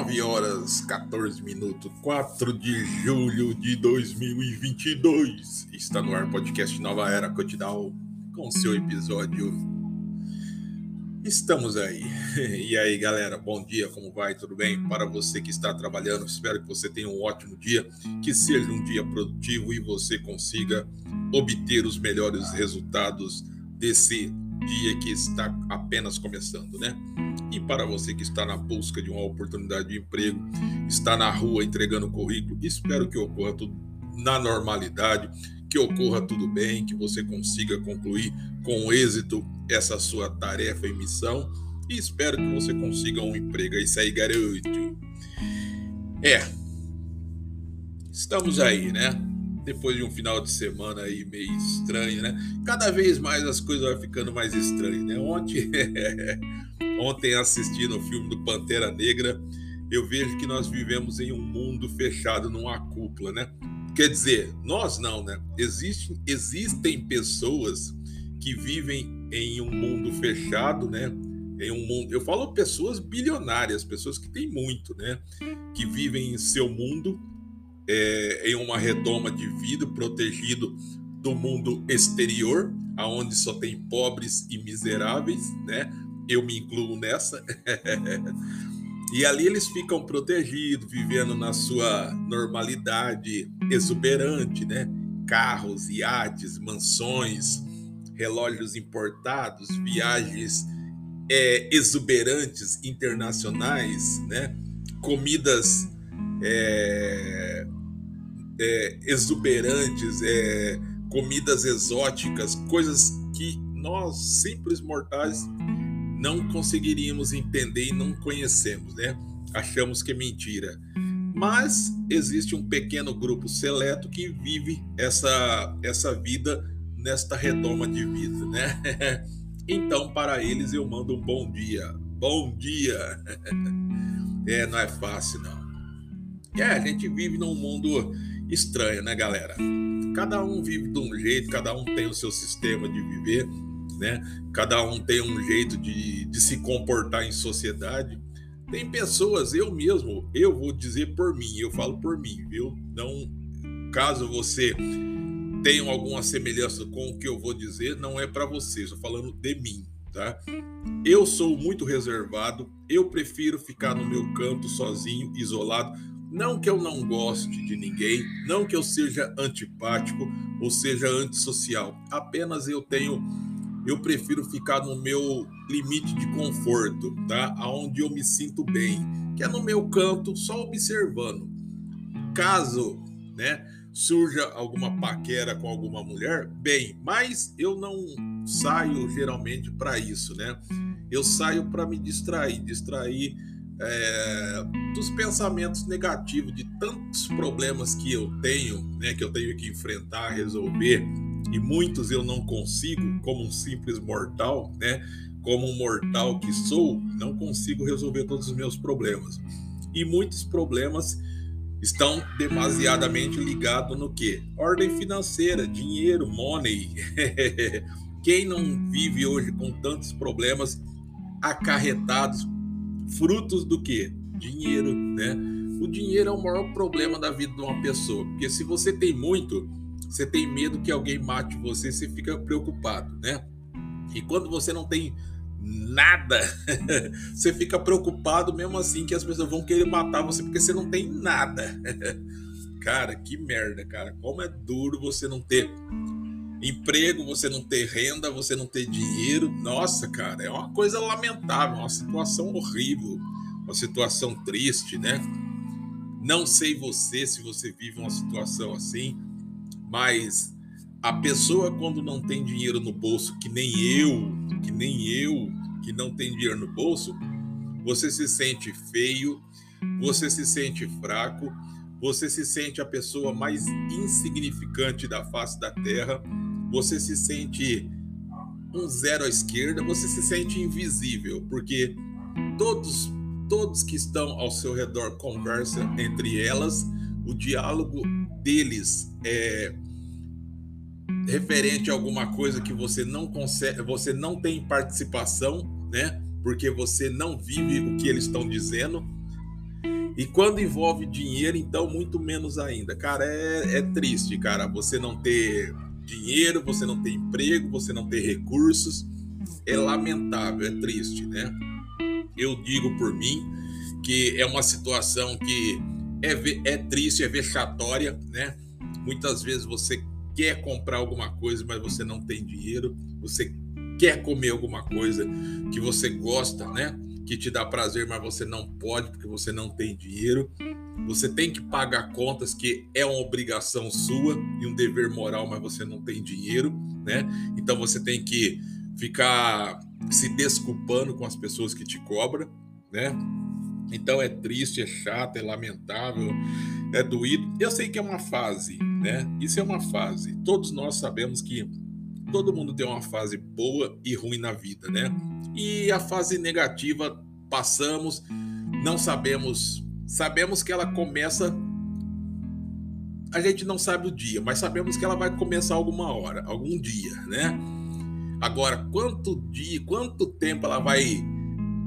9 horas 14 minutos, 4 de julho de 2022. Está no ar podcast Nova Era Cotidal com seu episódio. Estamos aí. E aí, galera, bom dia, como vai? Tudo bem? Para você que está trabalhando, espero que você tenha um ótimo dia, que seja um dia produtivo e você consiga obter os melhores resultados desse dia que está apenas começando, né? E para você que está na busca de uma oportunidade de emprego, está na rua entregando currículo, espero que ocorra tudo na normalidade, que ocorra tudo bem, que você consiga concluir com êxito essa sua tarefa e missão. E espero que você consiga um emprego. É isso aí, garoto. É. Estamos aí, né? Depois de um final de semana aí meio estranho, né? Cada vez mais as coisas vão ficando mais estranhas, né? Ontem, ontem assistindo o filme do Pantera Negra, eu vejo que nós vivemos em um mundo fechado numa cúpula, né? Quer dizer, nós não, né? Existem, existem pessoas que vivem em um mundo fechado, né? Em um mundo, eu falo pessoas bilionárias, pessoas que têm muito, né? Que vivem em seu mundo é, em uma redoma de vidro, protegido do mundo exterior, aonde só tem pobres e miseráveis, né? Eu me incluo nessa. e ali eles ficam protegidos, vivendo na sua normalidade exuberante, né? Carros, iates, mansões, relógios importados, viagens é, exuberantes internacionais, né? Comidas é, é, exuberantes, é, comidas exóticas, coisas que nós, simples mortais, não conseguiríamos entender e não conhecemos, né? Achamos que é mentira. Mas existe um pequeno grupo seleto que vive essa, essa vida nesta redoma de vida, né? Então, para eles, eu mando um bom dia. Bom dia! É, não é fácil, não. É, a gente vive num mundo estranho, né, galera? Cada um vive de um jeito, cada um tem o seu sistema de viver, né? Cada um tem um jeito de, de se comportar em sociedade. Tem pessoas, eu mesmo, eu vou dizer por mim, eu falo por mim, viu? Não, caso você tenha alguma semelhança com o que eu vou dizer, não é para você, estou falando de mim, tá? Eu sou muito reservado, eu prefiro ficar no meu canto sozinho, isolado não que eu não goste de ninguém, não que eu seja antipático ou seja antissocial. Apenas eu tenho, eu prefiro ficar no meu limite de conforto, tá? Aonde eu me sinto bem, que é no meu canto, só observando. Caso, né, surja alguma paquera com alguma mulher, bem, mas eu não saio geralmente para isso, né? Eu saio para me distrair, distrair é, dos pensamentos negativos, de tantos problemas que eu tenho, né, que eu tenho que enfrentar, resolver, e muitos eu não consigo, como um simples mortal, né, como um mortal que sou, não consigo resolver todos os meus problemas. E muitos problemas estão demasiadamente ligados no que? Ordem financeira, dinheiro, money. Quem não vive hoje com tantos problemas acarretados frutos do que? Dinheiro, né? O dinheiro é o maior problema da vida de uma pessoa, porque se você tem muito, você tem medo que alguém mate você, você fica preocupado, né? E quando você não tem nada, você fica preocupado mesmo assim que as pessoas vão querer matar você porque você não tem nada. cara, que merda, cara. Como é duro você não ter emprego, você não ter renda, você não ter dinheiro. Nossa, cara, é uma coisa lamentável, uma situação horrível, uma situação triste, né? Não sei você se você vive uma situação assim, mas a pessoa quando não tem dinheiro no bolso, que nem eu, que nem eu, que não tem dinheiro no bolso, você se sente feio, você se sente fraco, você se sente a pessoa mais insignificante da face da terra você se sente um zero à esquerda, você se sente invisível, porque todos todos que estão ao seu redor conversam entre elas, o diálogo deles é referente a alguma coisa que você não consegue, você não tem participação, né? Porque você não vive o que eles estão dizendo. E quando envolve dinheiro, então muito menos ainda. Cara, é, é triste, cara, você não ter dinheiro, você não ter emprego, você não ter recursos. É lamentável, é triste, né? Eu digo por mim que é uma situação que é, é triste, é vexatória, né? Muitas vezes você quer comprar alguma coisa, mas você não tem dinheiro, você quer comer alguma coisa que você gosta, né? Que te dá prazer, mas você não pode porque você não tem dinheiro. Você tem que pagar contas que é uma obrigação sua e um dever moral, mas você não tem dinheiro, né? Então você tem que ficar se desculpando com as pessoas que te cobram, né? Então é triste, é chato, é lamentável, é doído. Eu sei que é uma fase, né? Isso é uma fase. Todos nós sabemos que todo mundo tem uma fase boa e ruim na vida, né? E a fase negativa passamos, não sabemos, sabemos que ela começa a gente não sabe o dia, mas sabemos que ela vai começar alguma hora, algum dia, né? Agora, quanto dia, quanto tempo ela vai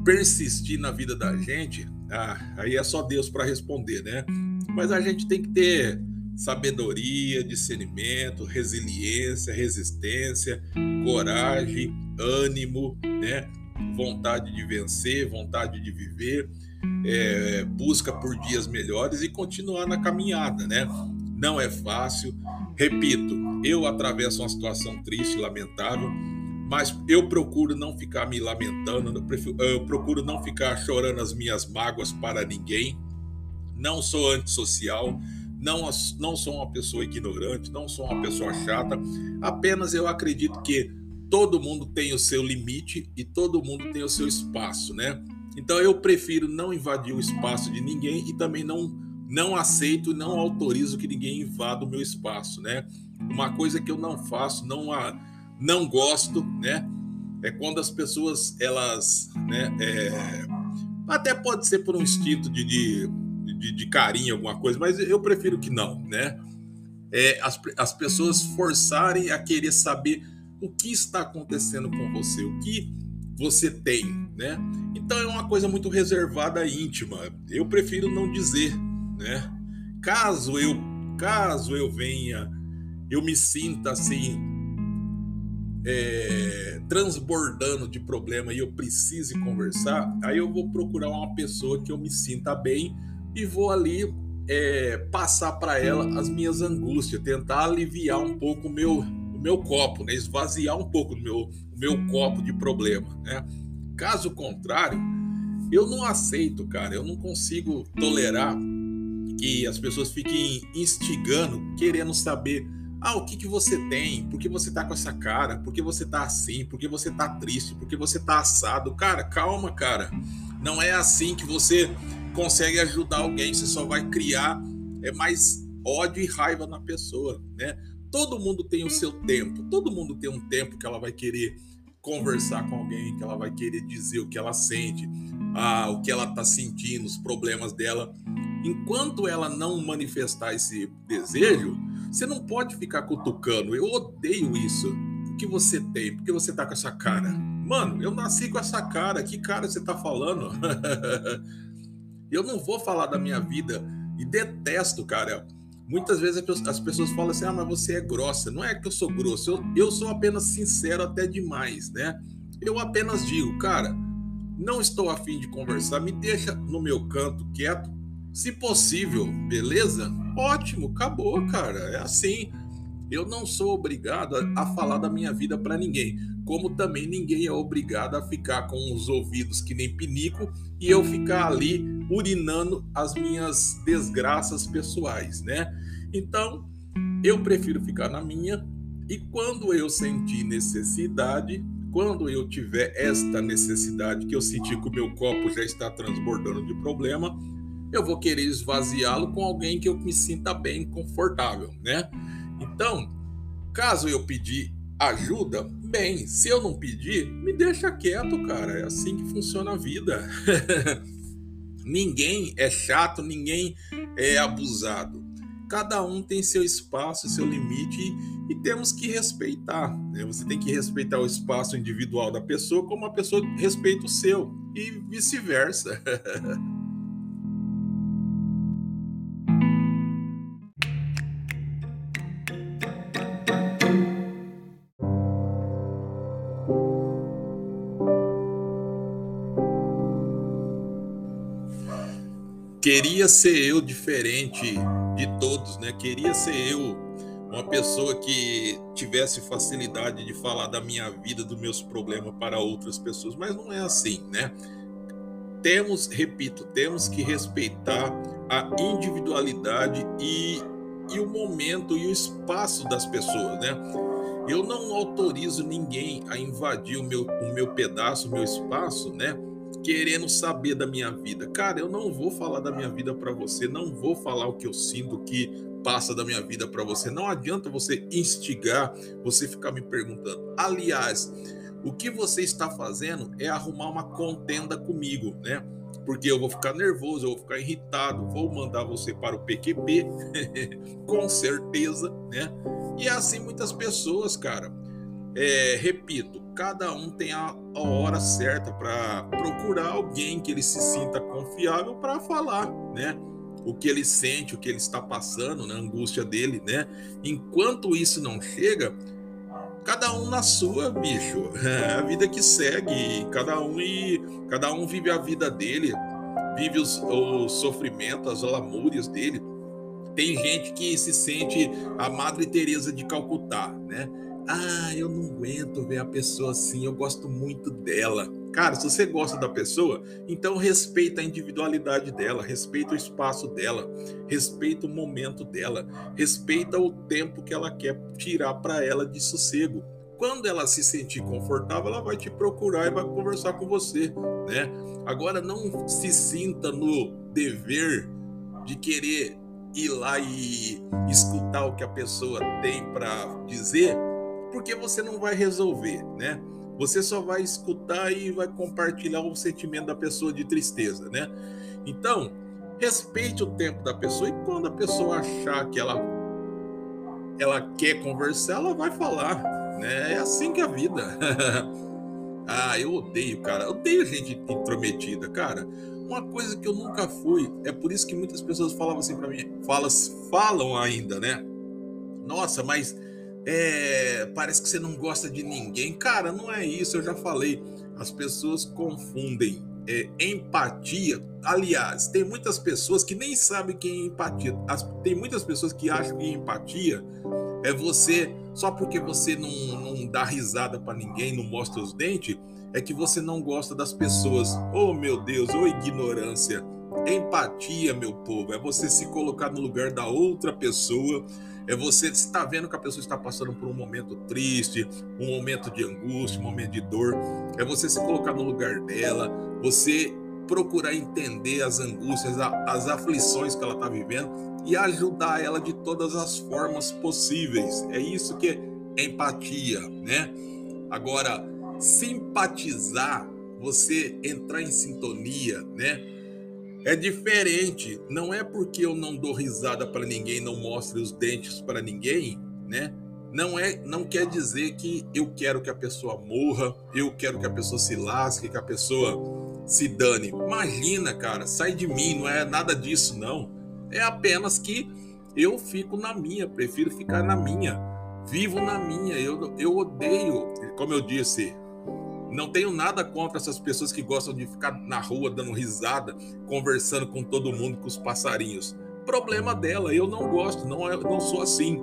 persistir na vida da gente, ah, aí é só Deus para responder, né? Mas a gente tem que ter sabedoria, discernimento, resiliência, resistência, coragem, ânimo, né? Vontade de vencer, vontade de viver, é, busca por dias melhores e continuar na caminhada, né? Não é fácil. Repito, eu atravesso uma situação triste, lamentável mas eu procuro não ficar me lamentando, eu procuro não ficar chorando as minhas mágoas para ninguém. Não sou antissocial, não, não sou uma pessoa ignorante, não sou uma pessoa chata. Apenas eu acredito que todo mundo tem o seu limite e todo mundo tem o seu espaço, né? Então eu prefiro não invadir o espaço de ninguém e também não não aceito, não autorizo que ninguém invada o meu espaço, né? Uma coisa que eu não faço, não a não gosto, né? É quando as pessoas, elas, né? É, até pode ser por um instinto de, de, de, de, carinho, alguma coisa, mas eu prefiro que não, né? É, as, as pessoas forçarem a querer saber o que está acontecendo com você, o que você tem, né? Então é uma coisa muito reservada, íntima. Eu prefiro não dizer, né? Caso eu, caso eu venha, eu me sinta assim é, transbordando de problema e eu precise conversar, aí eu vou procurar uma pessoa que eu me sinta bem e vou ali é, passar para ela as minhas angústias, tentar aliviar um pouco o meu, meu copo, né? esvaziar um pouco o meu, o meu copo de problema. Né? Caso contrário, eu não aceito, cara, eu não consigo tolerar que as pessoas fiquem instigando, querendo saber ah, o que, que você tem? Por que você tá com essa cara? Por que você tá assim? Por que você tá triste? Por que você tá assado? Cara, calma, cara. Não é assim que você consegue ajudar alguém. Você só vai criar é mais ódio e raiva na pessoa, né? Todo mundo tem o seu tempo. Todo mundo tem um tempo que ela vai querer conversar com alguém, que ela vai querer dizer o que ela sente, ah, o que ela tá sentindo, os problemas dela. Enquanto ela não manifestar esse desejo, você não pode ficar cutucando. Eu odeio isso. O que você tem? Por que você tá com essa cara? Mano, eu nasci com essa cara. Que cara você tá falando? eu não vou falar da minha vida e detesto, cara. Muitas vezes as pessoas falam assim: ah, mas você é grossa. Não é que eu sou grosso, eu, eu sou apenas sincero até demais, né? Eu apenas digo, cara, não estou afim de conversar, me deixa no meu canto quieto, se possível, beleza? Ótimo, acabou, cara. É assim. Eu não sou obrigado a, falar da minha vida para ninguém, como também ninguém é obrigado a ficar com os ouvidos que nem pinico e eu ficar ali urinando as minhas desgraças pessoais, né? Então, eu prefiro ficar na minha e quando eu sentir necessidade, quando eu tiver esta necessidade que eu sentir que o meu copo já está transbordando de problema, eu vou querer esvaziá-lo com alguém que eu me sinta bem, confortável, né? Então, caso eu pedir ajuda, bem, se eu não pedir, me deixa quieto, cara. É assim que funciona a vida. ninguém é chato, ninguém é abusado. Cada um tem seu espaço, seu limite e, temos que respeitar. Né? Você tem que respeitar o espaço individual da pessoa como a pessoa respeita o seu e vice-versa. queria ser eu diferente de todos, né? Queria ser eu uma pessoa que tivesse facilidade de falar da minha vida, dos meus problemas para outras pessoas, mas não é assim, né? Temos, repito, temos que respeitar a individualidade e, e o momento e o espaço das pessoas, né? Eu não autorizo ninguém a invadir o meu, o meu pedaço, o meu espaço, né? Querendo saber da minha vida. Cara, eu não vou falar da minha vida para você, não vou falar o que eu sinto, o que passa da minha vida para você. Não adianta você instigar, você ficar me perguntando. Aliás, o que você está fazendo é arrumar uma contenda comigo, né? Porque eu vou ficar nervoso, eu vou ficar irritado, vou mandar você para o PQP, com certeza, né? E é assim muitas pessoas, cara. É, repito, cada um tem a, a hora certa para procurar alguém que ele se sinta confiável para falar, né? o que ele sente, o que ele está passando, né, angústia dele, né? Enquanto isso não chega, cada um na sua, bicho. É a vida que segue, cada um e cada um vive a vida dele, vive os, o sofrimento, as lamúrias dele. Tem gente que se sente a Madre Teresa de Calcutá, né? Ah, eu não aguento ver a pessoa assim, eu gosto muito dela. Cara, se você gosta da pessoa, então respeita a individualidade dela, respeita o espaço dela, respeita o momento dela, respeita o tempo que ela quer tirar para ela de sossego. Quando ela se sentir confortável, ela vai te procurar e vai conversar com você, né? Agora não se sinta no dever de querer ir lá e escutar o que a pessoa tem para dizer, porque você não vai resolver, né? Você só vai escutar e vai compartilhar o sentimento da pessoa de tristeza, né? Então, respeite o tempo da pessoa e quando a pessoa achar que ela ela quer conversar, ela vai falar, né? É assim que é a vida. ah, eu odeio, cara. Eu odeio gente intrometida, cara. Uma coisa que eu nunca fui, é por isso que muitas pessoas falavam assim para mim, falas, falam ainda, né? Nossa, mas é, parece que você não gosta de ninguém. Cara, não é isso, eu já falei. As pessoas confundem é, empatia. Aliás, tem muitas pessoas que nem sabem que é empatia. As, tem muitas pessoas que acham que empatia é você, só porque você não, não dá risada para ninguém, não mostra os dentes, é que você não gosta das pessoas. Oh meu Deus, oh ignorância. Empatia, meu povo, é você se colocar no lugar da outra pessoa é você estar vendo que a pessoa está passando por um momento triste, um momento de angústia, um momento de dor. É você se colocar no lugar dela, você procurar entender as angústias, as aflições que ela está vivendo e ajudar ela de todas as formas possíveis. É isso que é empatia, né? Agora, simpatizar, você entrar em sintonia, né? É diferente. Não é porque eu não dou risada para ninguém, não mostro os dentes para ninguém, né? Não é, não quer dizer que eu quero que a pessoa morra, eu quero que a pessoa se lasque, que a pessoa se dane. Imagina, cara, sai de mim, não é nada disso não. É apenas que eu fico na minha, prefiro ficar na minha, vivo na minha. Eu, eu odeio, como eu disse, não tenho nada contra essas pessoas que gostam de ficar na rua dando risada, conversando com todo mundo, com os passarinhos. Problema dela, eu não gosto, não, é, não sou assim.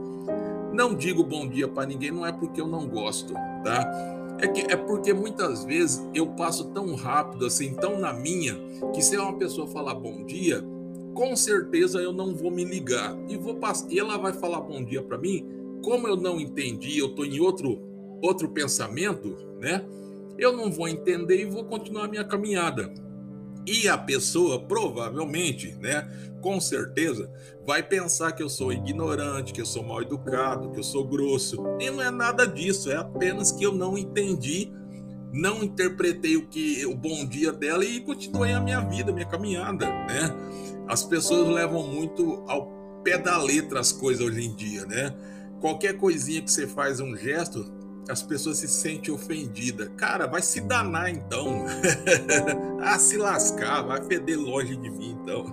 Não digo bom dia para ninguém, não é porque eu não gosto, tá? É, que, é porque muitas vezes eu passo tão rápido, assim, tão na minha, que se uma pessoa falar bom dia, com certeza eu não vou me ligar. E, vou passar, e ela vai falar bom dia para mim, como eu não entendi, eu estou em outro, outro pensamento, né? Eu não vou entender e vou continuar a minha caminhada. E a pessoa provavelmente, né, com certeza, vai pensar que eu sou ignorante, que eu sou mal educado, que eu sou grosso. E não é nada disso, é apenas que eu não entendi, não interpretei o que o bom dia dela e continuei a minha vida, minha caminhada, né? As pessoas levam muito ao pé da letra as coisas hoje em dia, né? Qualquer coisinha que você faz um gesto, as pessoas se sentem ofendidas. Cara, vai se danar então. ah, se lascar, vai feder longe de mim então.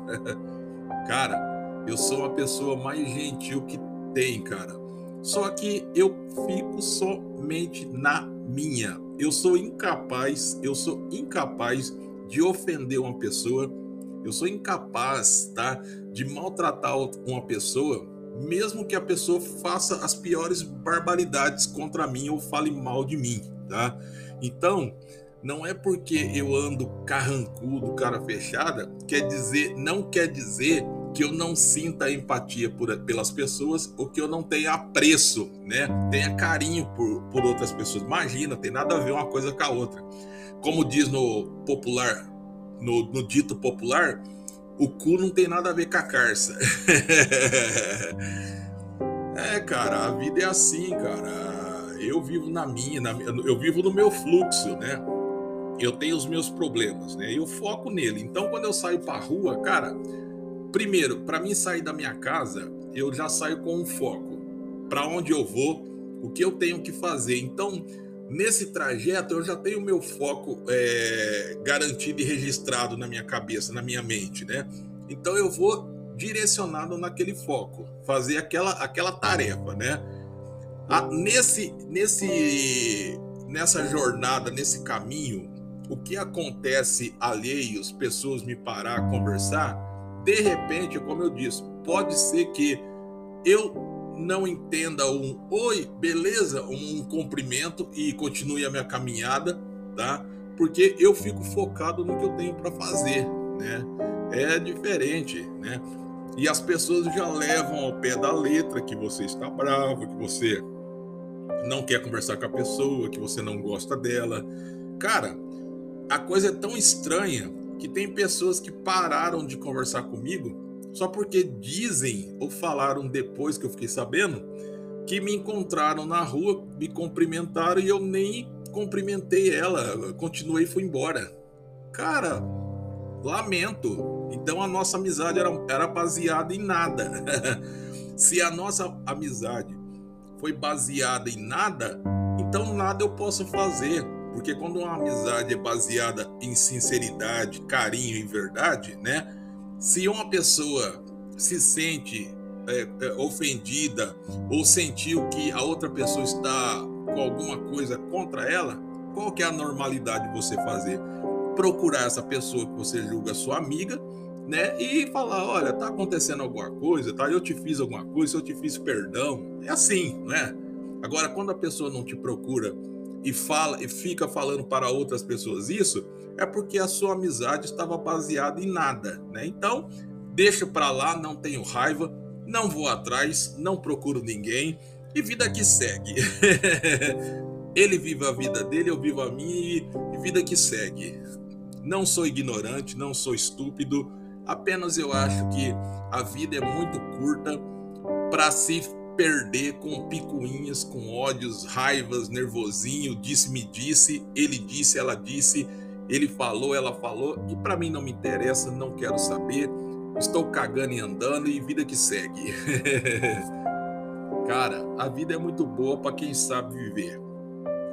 cara, eu sou a pessoa mais gentil que tem, cara. Só que eu fico somente na minha. Eu sou incapaz, eu sou incapaz de ofender uma pessoa. Eu sou incapaz, tá, de maltratar uma pessoa, mesmo que a pessoa faça as piores barbaridades contra mim ou fale mal de mim, tá? Então, não é porque eu ando carrancudo, cara fechada, quer dizer, não quer dizer que eu não sinta empatia por, pelas pessoas ou que eu não tenha apreço, né? Tenha carinho por, por outras pessoas. Imagina, tem nada a ver uma coisa com a outra. Como diz no popular, no, no dito popular, o cu não tem nada a ver com a carça. é, cara, a vida é assim, cara. Eu vivo na minha, na, eu vivo no meu fluxo, né? Eu tenho os meus problemas, né? Eu foco nele. Então, quando eu saio pra rua, cara, Primeiro, para mim sair da minha casa, eu já saio com um foco. Para onde eu vou, o que eu tenho que fazer. Então, nesse trajeto, eu já tenho meu foco é, garantido e registrado na minha cabeça, na minha mente, né? Então, eu vou direcionado naquele foco, fazer aquela, aquela tarefa, né? A, nesse, nesse, nessa jornada, nesse caminho, o que acontece alheios, pessoas me parar, conversar, de repente, como eu disse, pode ser que eu não entenda um oi, beleza, um cumprimento e continue a minha caminhada, tá? Porque eu fico focado no que eu tenho para fazer, né? É diferente, né? E as pessoas já levam ao pé da letra que você está bravo, que você não quer conversar com a pessoa, que você não gosta dela. Cara, a coisa é tão estranha que tem pessoas que pararam de conversar comigo só porque dizem ou falaram depois que eu fiquei sabendo que me encontraram na rua, me cumprimentaram e eu nem cumprimentei ela, continuei e fui embora. Cara, lamento. Então a nossa amizade era, era baseada em nada. Se a nossa amizade foi baseada em nada, então nada eu posso fazer porque quando uma amizade é baseada em sinceridade, carinho e verdade, né? Se uma pessoa se sente é, é, ofendida ou sentiu que a outra pessoa está com alguma coisa contra ela, qual que é a normalidade de você fazer? Procurar essa pessoa que você julga sua amiga, né? E falar, olha, tá acontecendo alguma coisa, tá? Eu te fiz alguma coisa, eu te fiz perdão. É assim, né? Agora, quando a pessoa não te procura e fala e fica falando para outras pessoas isso, é porque a sua amizade estava baseada em nada, né? Então, deixa para lá, não tenho raiva, não vou atrás, não procuro ninguém e vida que segue. Ele vive a vida dele, eu vivo a minha e vida que segue. Não sou ignorante, não sou estúpido, apenas eu acho que a vida é muito curta para se perder com picuinhas, com ódios, raivas, nervosinho, disse-me disse, ele disse, ela disse, ele falou, ela falou, e para mim não me interessa, não quero saber. Estou cagando e andando e vida que segue. Cara, a vida é muito boa para quem sabe viver.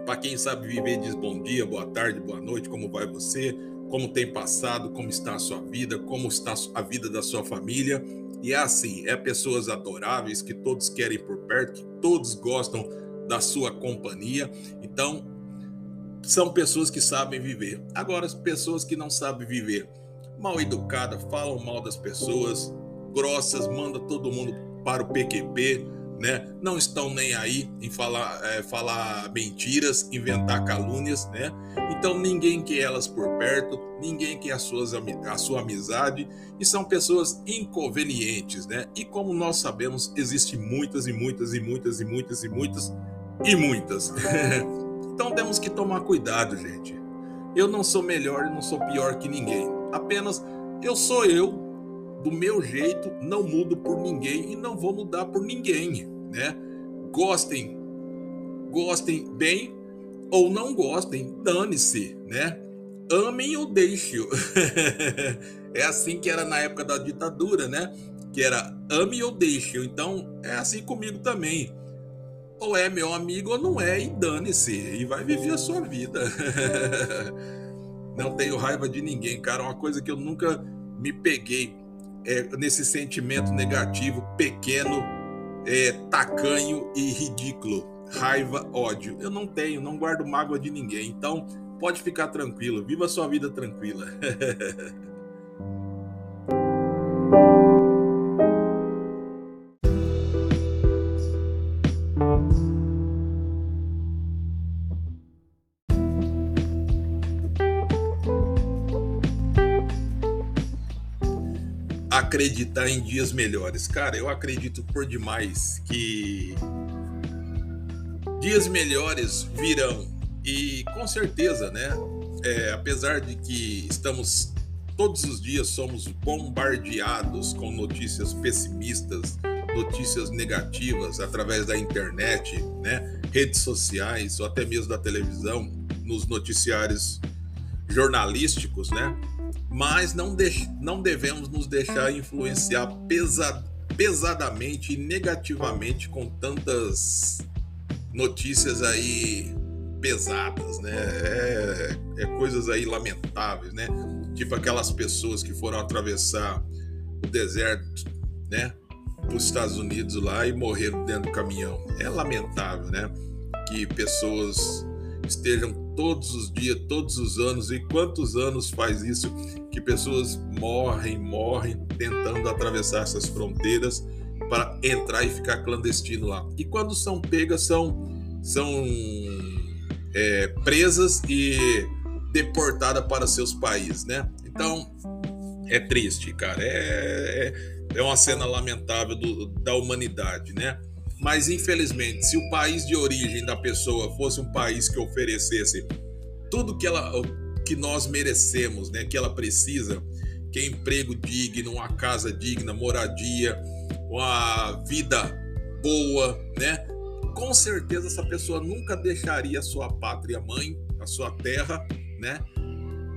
Para quem sabe viver, diz bom dia, boa tarde, boa noite, como vai você? Como tem passado, como está a sua vida, como está a vida da sua família e é assim, é pessoas adoráveis que todos querem por perto, que todos gostam da sua companhia. Então, são pessoas que sabem viver. Agora, as pessoas que não sabem viver, mal educadas, falam mal das pessoas, grossas, manda todo mundo para o PQP, né? Não estão nem aí em falar, é, falar mentiras, inventar calúnias, né? Então ninguém quer elas por perto, ninguém quer as suas, a sua amizade e são pessoas inconvenientes, né? E como nós sabemos, existem muitas e muitas e muitas e muitas e muitas e muitas. então temos que tomar cuidado, gente. Eu não sou melhor e não sou pior que ninguém. Apenas eu sou eu do meu jeito, não mudo por ninguém e não vou mudar por ninguém, né? Gostem, gostem bem ou não gostem, dane-se, né? Amem ou deixem. é assim que era na época da ditadura, né? Que era ame ou deixe. Então é assim comigo também. Ou é meu amigo ou não é, e dane-se. E vai viver a sua vida. não tenho raiva de ninguém, cara. Uma coisa que eu nunca me peguei é, nesse sentimento negativo, pequeno, é, tacanho e ridículo. Raiva, ódio. Eu não tenho, não guardo mágoa de ninguém. Então, pode ficar tranquilo. Viva sua vida tranquila. acreditar em dias melhores. Cara, eu acredito por demais que dias melhores virão. E com certeza, né? É, apesar de que estamos todos os dias somos bombardeados com notícias pessimistas, notícias negativas através da internet, né? redes sociais ou até mesmo da televisão, nos noticiários jornalísticos, né? Mas não, não devemos nos deixar influenciar pesa, pesadamente e negativamente com tantas notícias aí pesadas, né? É, é coisas aí lamentáveis, né? Tipo aquelas pessoas que foram atravessar o deserto, né? Para os Estados Unidos lá e morreram dentro do caminhão. É lamentável, né? Que pessoas estejam todos os dias, todos os anos, e quantos anos faz isso que pessoas morrem, morrem tentando atravessar essas fronteiras para entrar e ficar clandestino lá. E quando são pegas, são, são é, presas e deportadas para seus países, né? Então é triste, cara. É, é, é uma cena lamentável do, da humanidade, né? Mas infelizmente, se o país de origem da pessoa fosse um país que oferecesse tudo que ela que nós merecemos, né, que ela precisa, que é emprego digno, uma casa digna, moradia, uma vida boa, né? Com certeza essa pessoa nunca deixaria a sua pátria mãe, a sua terra, né,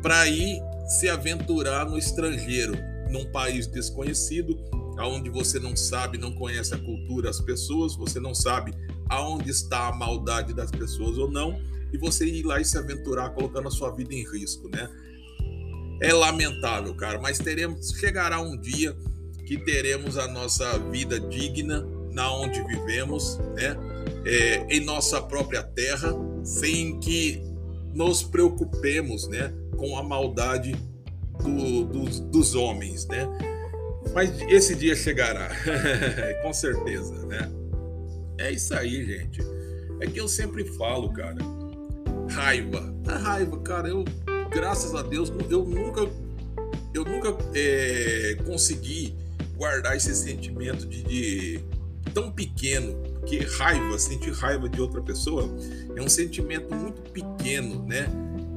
para ir se aventurar no estrangeiro, num país desconhecido, aonde você não sabe, não conhece a cultura, as pessoas, você não sabe aonde está a maldade das pessoas ou não, e você ir lá e se aventurar colocando a sua vida em risco, né? É lamentável, cara, mas teremos chegará um dia que teremos a nossa vida digna na onde vivemos, né? É, em nossa própria terra, sem que nos preocupemos, né, com a maldade do, dos, dos homens, né? Mas esse dia chegará, com certeza, né? É isso aí, gente. É que eu sempre falo, cara. Raiva. A raiva, cara, eu, graças a Deus, eu nunca, eu nunca é, consegui guardar esse sentimento de, de tão pequeno, porque raiva, sentir raiva de outra pessoa é um sentimento muito pequeno, né?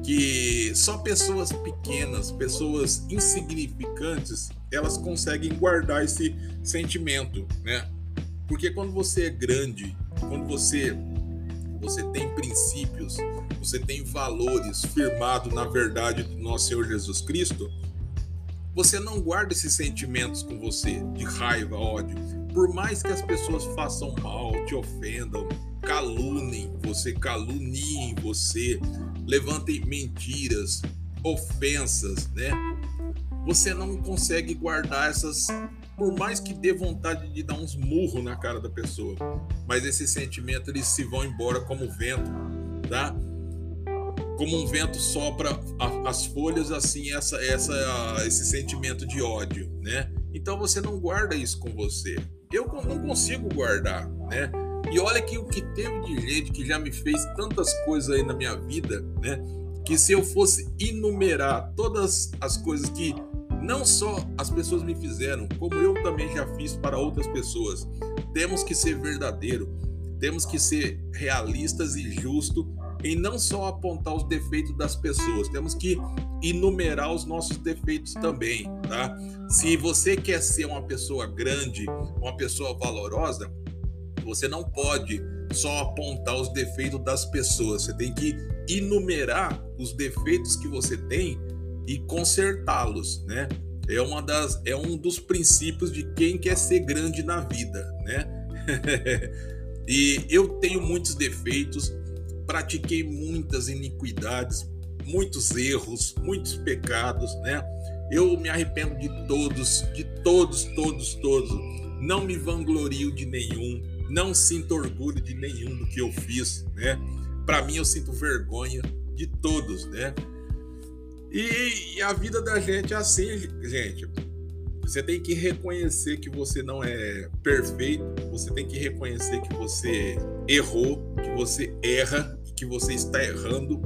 Que só pessoas pequenas, pessoas insignificantes, elas conseguem guardar esse sentimento, né? Porque quando você é grande, quando você você tem princípios, você tem valores firmados na verdade do nosso Senhor Jesus Cristo, você não guarda esses sentimentos com você de raiva, ódio. Por mais que as pessoas façam mal, te ofendam, calunem você, caluniem você, levantem mentiras, ofensas, né? Você não consegue guardar essas, por mais que dê vontade de dar uns murros na cara da pessoa, mas esses sentimentos eles se vão embora como vento, tá? Como um vento sopra as folhas, assim essa, essa, esse sentimento de ódio, né? Então você não guarda isso com você. Eu não consigo guardar, né? E olha que o que teve de gente que já me fez tantas coisas aí na minha vida, né? Que se eu fosse enumerar todas as coisas que não só as pessoas me fizeram, como eu também já fiz para outras pessoas, temos que ser verdadeiro, temos que ser realistas e justo em não só apontar os defeitos das pessoas, temos que enumerar os nossos defeitos também, tá? Se você quer ser uma pessoa grande, uma pessoa valorosa, você não pode só apontar os defeitos das pessoas, você tem que enumerar os defeitos que você tem e consertá-los, né? É uma das é um dos princípios de quem quer ser grande na vida, né? e eu tenho muitos defeitos, pratiquei muitas iniquidades, muitos erros, muitos pecados, né? Eu me arrependo de todos, de todos, todos, todos. Não me vanglorio de nenhum, não sinto orgulho de nenhum do que eu fiz, né? Para mim eu sinto vergonha de todos, né? E, e, a vida da gente é assim, gente. Você tem que reconhecer que você não é perfeito, você tem que reconhecer que você errou, que você erra, que você está errando,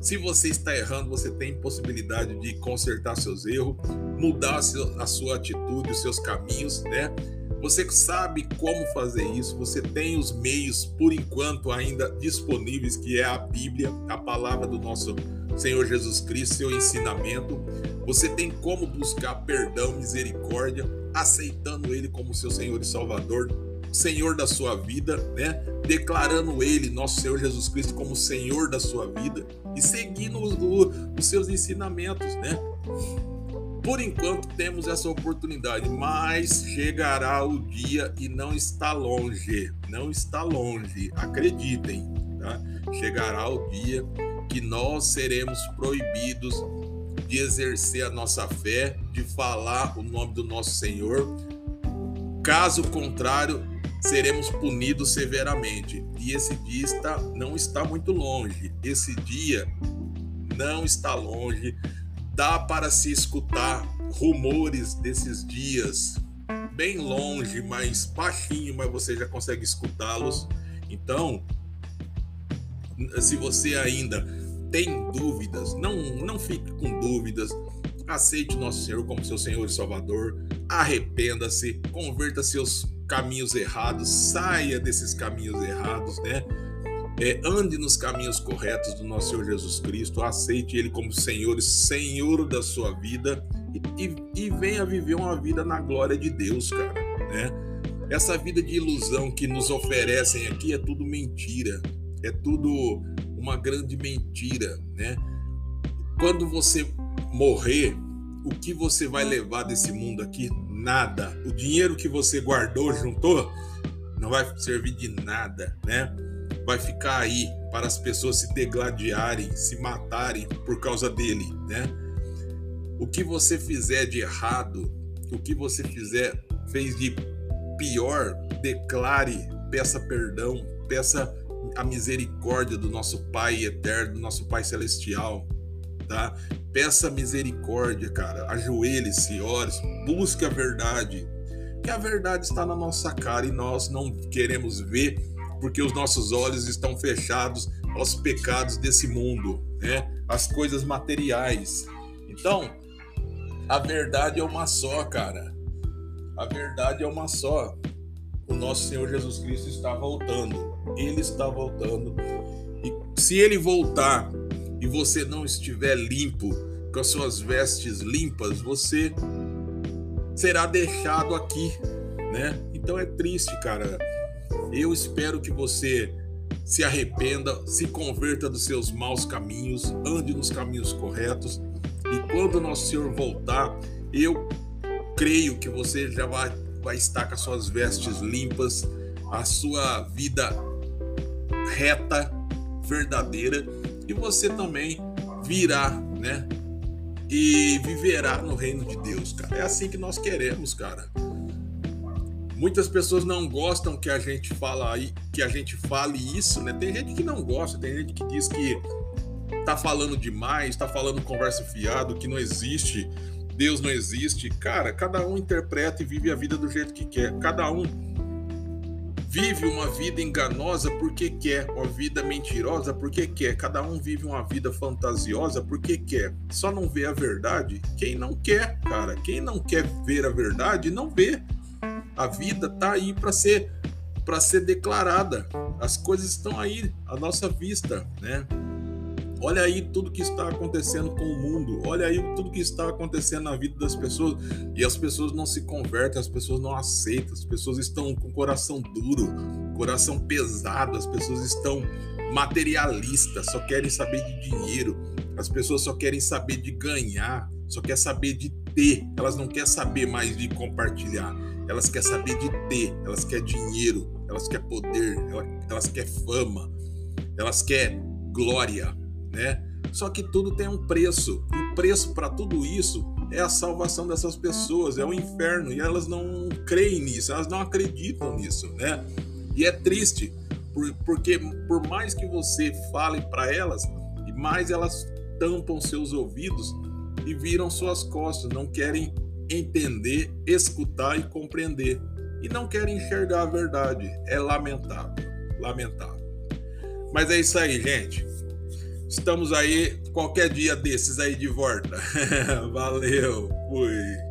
Se você está errando, você tem possibilidade de consertar seus erros, mudar a sua atitude, os seus caminhos, né? Você sabe como fazer isso, você tem os meios, por enquanto, ainda disponíveis, que é a Bíblia, a palavra do nosso Senhor Jesus Cristo, seu ensinamento. Você tem como buscar perdão, misericórdia, aceitando Ele como seu Senhor e Salvador, Senhor da sua vida, né? Declarando Ele, nosso Senhor Jesus Cristo, como Senhor da sua vida e seguindo os, os seus ensinamentos, né? Por enquanto temos essa oportunidade, mas chegará o dia e não está longe, não está longe, acreditem, tá? Chegará o dia que nós seremos proibidos de exercer a nossa fé, de falar o nome do nosso Senhor. Caso contrário, seremos punidos severamente. E esse dia está, não está muito longe. Esse dia não está longe dá para se escutar rumores desses dias bem longe, mais baixinho, mas você já consegue escutá-los. Então, se você ainda tem dúvidas, não, não fique com dúvidas. Aceite nosso Senhor como seu Senhor e Salvador. Arrependa-se, converta seus caminhos errados, saia desses caminhos errados, né? É, ande nos caminhos corretos do nosso Senhor Jesus Cristo, aceite Ele como Senhor Senhor da sua vida e, e, e venha viver uma vida na glória de Deus, cara. Né? Essa vida de ilusão que nos oferecem aqui é tudo mentira, é tudo uma grande mentira, né? Quando você morrer, o que você vai levar desse mundo aqui? Nada. O dinheiro que você guardou, juntou, não vai servir de nada, né? Vai ficar aí para as pessoas se degladiarem, se matarem por causa dele, né? O que você fizer de errado, o que você fizer fez de pior, declare, peça perdão, peça a misericórdia do nosso Pai eterno, do nosso Pai celestial, tá? Peça misericórdia, cara. Ajoelhe-se, ore, busque a verdade. Que a verdade está na nossa cara e nós não queremos ver porque os nossos olhos estão fechados aos pecados desse mundo, né? As coisas materiais. Então, a verdade é uma só, cara. A verdade é uma só. O nosso Senhor Jesus Cristo está voltando. Ele está voltando. E se ele voltar e você não estiver limpo, com as suas vestes limpas, você será deixado aqui, né? Então é triste, cara eu espero que você se arrependa, se converta dos seus maus caminhos, ande nos caminhos corretos. E quando nosso Senhor voltar, eu creio que você já vai, vai estar com as suas vestes limpas, a sua vida reta, verdadeira, e você também virá, né? E viverá no reino de Deus, cara. É assim que nós queremos, cara. Muitas pessoas não gostam que a gente fala aí, que a gente fale isso, né? Tem gente que não gosta, tem gente que diz que tá falando demais, tá falando conversa fiado, que não existe, Deus não existe. Cara, cada um interpreta e vive a vida do jeito que quer. Cada um vive uma vida enganosa porque quer, uma vida mentirosa porque quer. Cada um vive uma vida fantasiosa porque quer. Só não vê a verdade quem não quer, cara. Quem não quer ver a verdade não vê. A vida tá aí para ser para ser declarada. As coisas estão aí à nossa vista, né? Olha aí tudo que está acontecendo com o mundo. Olha aí tudo que está acontecendo na vida das pessoas. E as pessoas não se convertem, as pessoas não aceitam, as pessoas estão com o coração duro, coração pesado, as pessoas estão materialistas, só querem saber de dinheiro. As pessoas só querem saber de ganhar, só quer saber de ter. Elas não querem saber mais de compartilhar elas querem saber de ter, elas querem dinheiro, elas querem poder, elas querem fama, elas querem glória, né? Só que tudo tem um preço. E o preço para tudo isso é a salvação dessas pessoas, é o inferno. E elas não creem nisso, elas não acreditam nisso, né? E é triste, porque por mais que você fale para elas, mais elas tampam seus ouvidos e viram suas costas, não querem entender, escutar e compreender. E não querem enxergar a verdade. É lamentável. Lamentável. Mas é isso aí, gente. Estamos aí qualquer dia desses aí de volta. Valeu, fui.